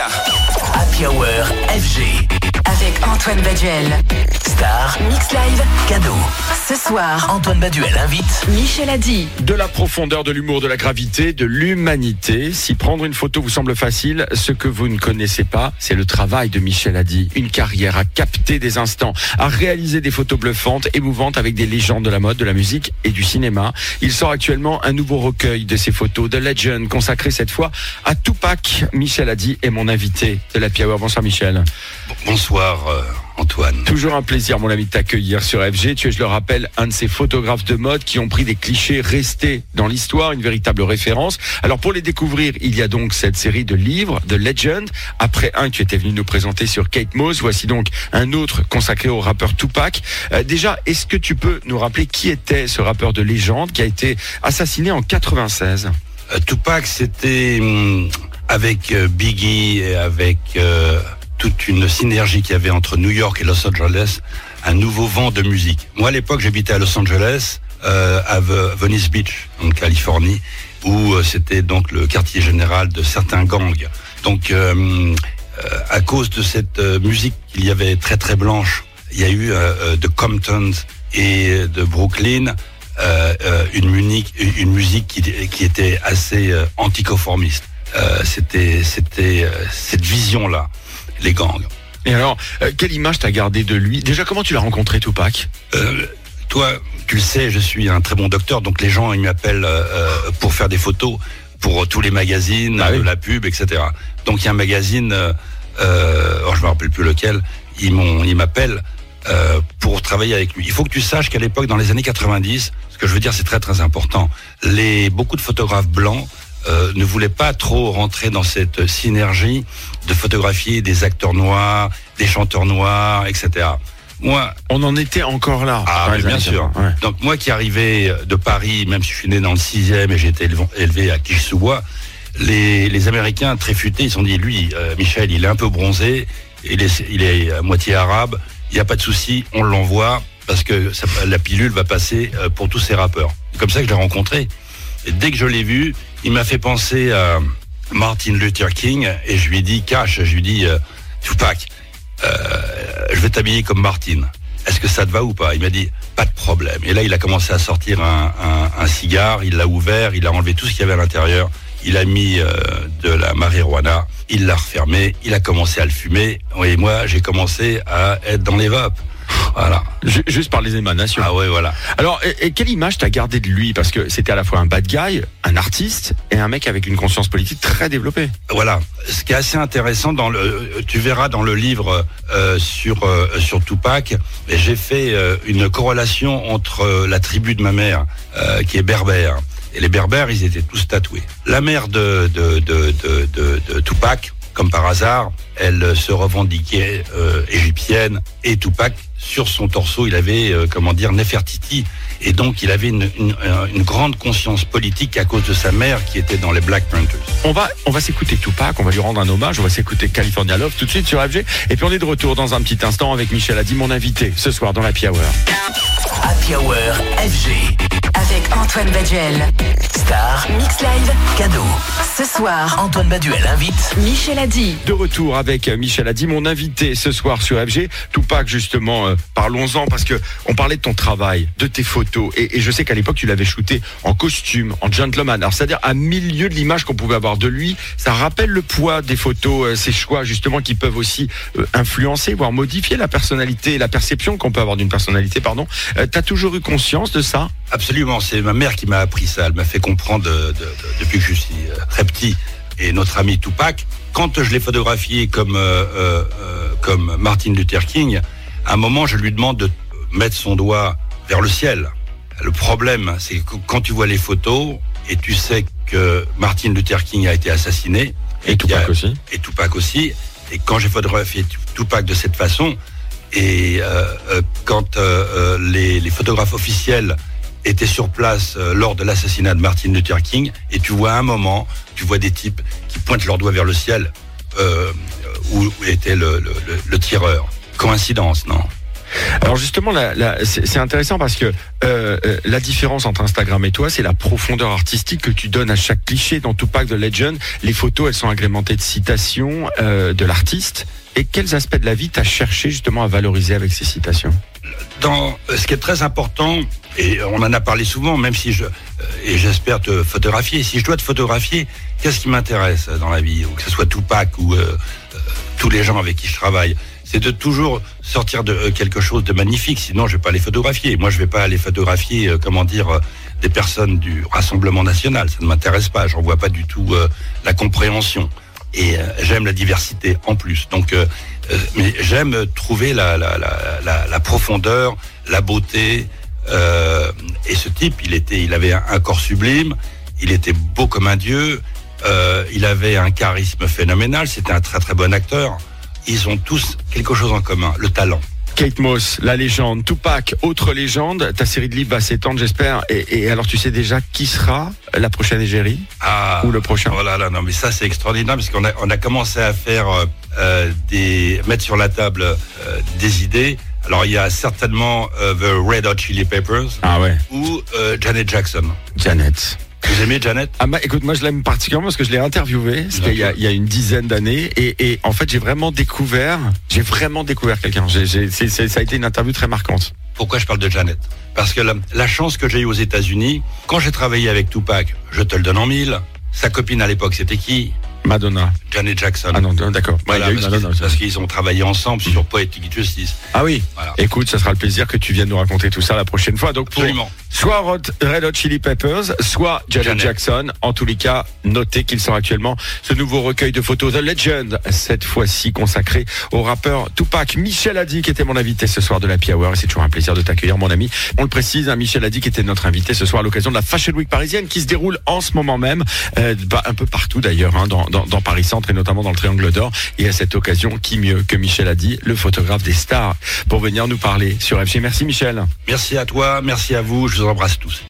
Happy Hour FG. Avec Antoine Baduel. Star. Mix Live. Cadeau. Ce soir, Antoine Baduel invite. Michel a dit. De la profondeur, de l'humour, de la gravité, de l'humanité. Si prendre une photo vous semble facile, ce que vous ne connaissez pas, c'est le travail de Michel Hadi. Une carrière à capter des instants, à réaliser des photos bluffantes, émouvantes avec des légendes de la mode, de la musique et du cinéma. Il sort actuellement un nouveau recueil de ses photos, The Legend, consacré cette fois à Tupac. Michel Hadi est mon invité de la Hour. Bonsoir Michel. Bonsoir euh, Antoine. Toujours un plaisir, mon ami, de t'accueillir sur FG. Tu es, je le rappelle, un de ces photographes de mode qui ont pris des clichés restés dans l'histoire, une véritable référence. Alors, pour les découvrir, il y a donc cette série de livres, The Legend. Après un que tu étais venu nous présenter sur Kate Moss, voici donc un autre consacré au rappeur Tupac. Euh, déjà, est-ce que tu peux nous rappeler qui était ce rappeur de légende qui a été assassiné en 96 Euh, Tupac, c'était hum, avec euh, Biggie et avec euh, toute une synergie qu'il y avait entre New York et Los Angeles, un nouveau vent de musique. Moi, à l'époque, j'habitais à Los Angeles, euh, à Ve- Venice Beach, en Californie, où euh, c'était donc le quartier général de certains gangs. Donc, euh, à cause de cette musique qu'il y avait très très blanche, il y a eu de Compton et de Brooklyn une, musique, une musique qui, était assez anticonformiste. C'était cette vision-là, les gangs. Et alors, euh, quelle image t'as gardé de lui? Déjà, comment tu l'as rencontré, Tupac? Euh, toi, tu le sais, je suis un très bon docteur, donc les gens ils m'appellent euh, pour faire des photos pour tous les magazines, Ah oui. la pub, etc. Donc il y a un magazine, alors je me rappelle plus lequel, ils m'appellent pour travailler avec lui. Il faut que tu saches qu'à l'époque, dans les années 90, ce que je veux dire, c'est très très important. Les beaucoup de photographes blancs euh, ne voulaient pas trop rentrer dans cette synergie de photographier des acteurs noirs, des chanteurs noirs, etc. Moi, On en était encore là. ah, mais bien sûr. 80, ouais. Donc moi qui arrivais de Paris, même si je suis né dans le 6e et j'ai été élevé, à Clichy-sous-Bois, les, les Américains très futés, ils se sont dit, lui, euh, Michel, il est un peu bronzé, il est, il est à moitié arabe, il n'y a pas de souci, on l'envoie parce que ça- la pilule va passer euh, pour tous ces rappeurs. C'est comme ça que je l'ai rencontré. Et dès que je l'ai vu, il m'a fait penser à Martin Luther King et je lui ai dit, cash, je lui dit, euh, Tupac, euh, je vais t'habiller comme Martin. Est-ce que ça te va ou pas? Il m'a dit, pas de problème. Et là, il a commencé à sortir un cigare, il l'a ouvert, il a enlevé tout ce qu'il y avait à l'intérieur, il a mis euh, de la marijuana, il l'a refermé, il a commencé à le fumer, et moi, j'ai commencé à être dans les vapes. Voilà. Ju- Juste par les émanations. Ah ouais, voilà. Alors, et, et quelle image t'as gardé de lui? Parce que c'était à la fois un bad guy, un artiste et un mec avec une conscience politique très développée. Voilà. Ce qui est assez intéressant dans le, tu verras dans le livre euh, sur euh, sur Tupac, j'ai fait euh, une corrélation entre la tribu de ma mère, qui est berbère, et les berbères, ils étaient tous tatoués. La mère de de de de, de, de Tupac, comme par hasard, elle se revendiquait égyptienne, et Tupac sur son torseau, il avait euh, comment dire Nefertiti, et donc il avait une, une, euh, une grande conscience politique à cause de sa mère qui était dans les Black Panthers. On va, on va s'écouter Tupac, on va lui rendre un hommage, on va s'écouter California Love tout de suite sur FG. Et puis on est de retour dans un petit instant avec Michel Adi, mon invité, ce soir dans la Hour. Happy Hour FG. Antoine Baduel. Star. Mix Live. Cadeau. Ce soir, Antoine Baduel invite. Michel a dit. De retour avec euh, Michel Adi, mon invité ce soir sur FG. Tupac, justement, euh, parlons-en parce que on parlait de ton travail, de tes photos. Et, et je sais qu'à l'époque, tu l'avais shooté en costume, en gentleman. Alors, c'est-à-dire à milieu de l'image qu'on pouvait avoir de lui. Ça rappelle le poids des photos, euh, ces choix, justement, qui peuvent aussi euh, influencer, voire modifier la personnalité, la perception qu'on peut avoir d'une personnalité, pardon. Euh, T'as toujours eu conscience de ça? Absolument, c'est ma mère qui m'a appris ça. Elle m'a fait comprendre de- de- de- depuis que je suis euh, très petit. Et notre ami Tupac, quand je l'ai photographié comme euh, euh, comme Martin Luther King, à un moment, je lui demande de mettre son doigt vers le ciel. Le problème, c'est que quand tu vois les photos et tu sais que Martin Luther King a été assassiné Et a- Tupac aussi. et Tupac aussi. Et quand j'ai photographié Tupac de cette façon, et euh, quand les, les photographes officiels étaient sur place euh, lors de l'assassinat de Martin Luther King, et tu vois un moment, tu vois des types qui pointent leurs doigts vers le ciel, euh, où, était le, le, le- le tireur. Coïncidence, non? Alors justement, c'est intéressant parce que euh, euh, la différence entre Instagram et toi, c'est la profondeur artistique que tu donnes à chaque cliché. Dans Tupac de Legend, les photos, elles sont agrémentées de citations euh, de l'artiste. Et quels aspects de la vie t'as cherché justement à valoriser avec ces citations? Dans ce qui est très important, et on en a parlé souvent, même si je, euh, et j'espère te photographier, si je dois te photographier, qu'est-ce qui m'intéresse dans la vie, que ce soit Tupac ou euh, euh, tous les gens avec qui je travaille, c'est de toujours sortir de quelque chose de magnifique, sinon je vais pas les photographier. Moi, je vais pas aller photographier, comment dire, des personnes du Rassemblement National, ça ne m'intéresse pas, j'en vois pas du tout la compréhension. Et j'aime la diversité en plus. Donc, mais j'aime trouver la, la, la, la profondeur, la beauté. Euh, et ce type, il était, il avait un, un corps sublime, il était beau comme un dieu, euh, il avait un charisme phénoménal, c'était un très très bon acteur. Ils ont tous quelque chose en commun, le talent. Kate Moss, la légende, Tupac, autre légende. Ta série de livres va s'étendre, j'espère. Et, et alors, tu sais déjà qui sera la prochaine égérie Ah, ou le prochain? Oh là là, non, mais ça c'est extraordinaire parce qu'on a, on a commencé à faire euh, des mettre sur la table des idées. Alors il y a certainement euh, The Red Hot Chili Peppers Ah ouais, ou euh, Janet Jackson. Janet. Vous aimez Janet? Ah bah, écoute, moi je l'aime particulièrement parce que je l'ai interviewé, c'était il y, a, D'accord. il y a une dizaine d'années, et, et en fait j'ai vraiment découvert, j'ai vraiment découvert quelqu'un. Ça a été une interview très marquante. Pourquoi je parle de Janet? Parce que la, la chance que j'ai eue aux États-Unis, quand j'ai travaillé avec Tupac, je te le donne en mille. Sa copine à l'époque, c'était qui? Madonna. Janet Jackson. Ah non, d'accord. Ouais, Voilà, a eu parce Madonna, qu'ils- ça. parce qu'ils ont travaillé ensemble sur Poetic Justice. Ah oui. Voilà. Écoute, ça sera le plaisir que tu viennes nous raconter tout ça la prochaine fois. Donc pour Absolument. Soit Rod- Red Hot Chili Peppers, soit Janet, Janet. Jackson. En tous les cas, notez qu'il sort actuellement ce nouveau recueil de photos The Legend, cette fois-ci consacré au rappeur Tupac. Michel Adi qui était mon invité ce soir de la Hour et c'est toujours un plaisir de t'accueillir mon ami. On le précise, hein, Michel Adi qui était notre invité ce soir à l'occasion de la Fashion Week parisienne qui se déroule en ce moment même, euh, bah, un peu partout d'ailleurs, hein, dans, dans, dans Paris Centre et notamment dans le Triangle d'Or. Et à cette occasion, qui mieux que Michel Adi, le photographe des stars, pour venir nous parler sur FG. Merci Michel. Merci à toi, merci à vous, je vous embrasse tous.